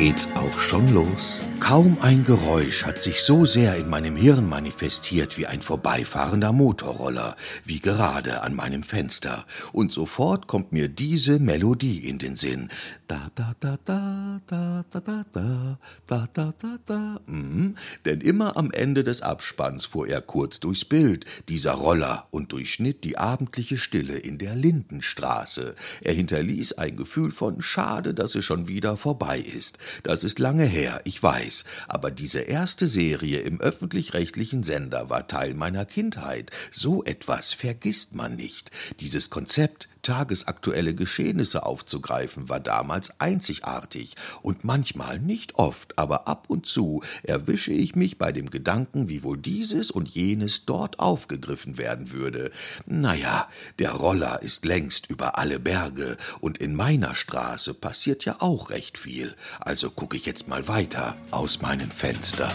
geht's auch schon los. Kaum ein Geräusch hat sich so sehr in meinem Hirn manifestiert wie ein vorbeifahrender Motorroller, wie gerade an meinem Fenster. Und sofort kommt mir diese Melodie in den Sinn. Da, da, da, da, da, da, da, da, da, da, da, da. Mhm. Denn immer am Ende des Abspanns fuhr er kurz durchs Bild, dieser Roller, und durchschnitt die abendliche Stille in der Lindenstraße. Er hinterließ ein Gefühl von Schade, dass es schon wieder vorbei ist. Das ist lange her, ich weiß aber diese erste Serie im öffentlich-rechtlichen Sender war Teil meiner Kindheit. So etwas vergisst man nicht. Dieses Konzept, tagesaktuelle Geschehnisse aufzugreifen, war damals einzigartig und manchmal nicht oft, aber ab und zu erwische ich mich bei dem Gedanken, wie wohl dieses und jenes dort aufgegriffen werden würde. Naja, der Roller ist längst über alle Berge und in meiner Straße passiert ja auch recht viel. Also gucke ich jetzt mal weiter aus meinem Fenster.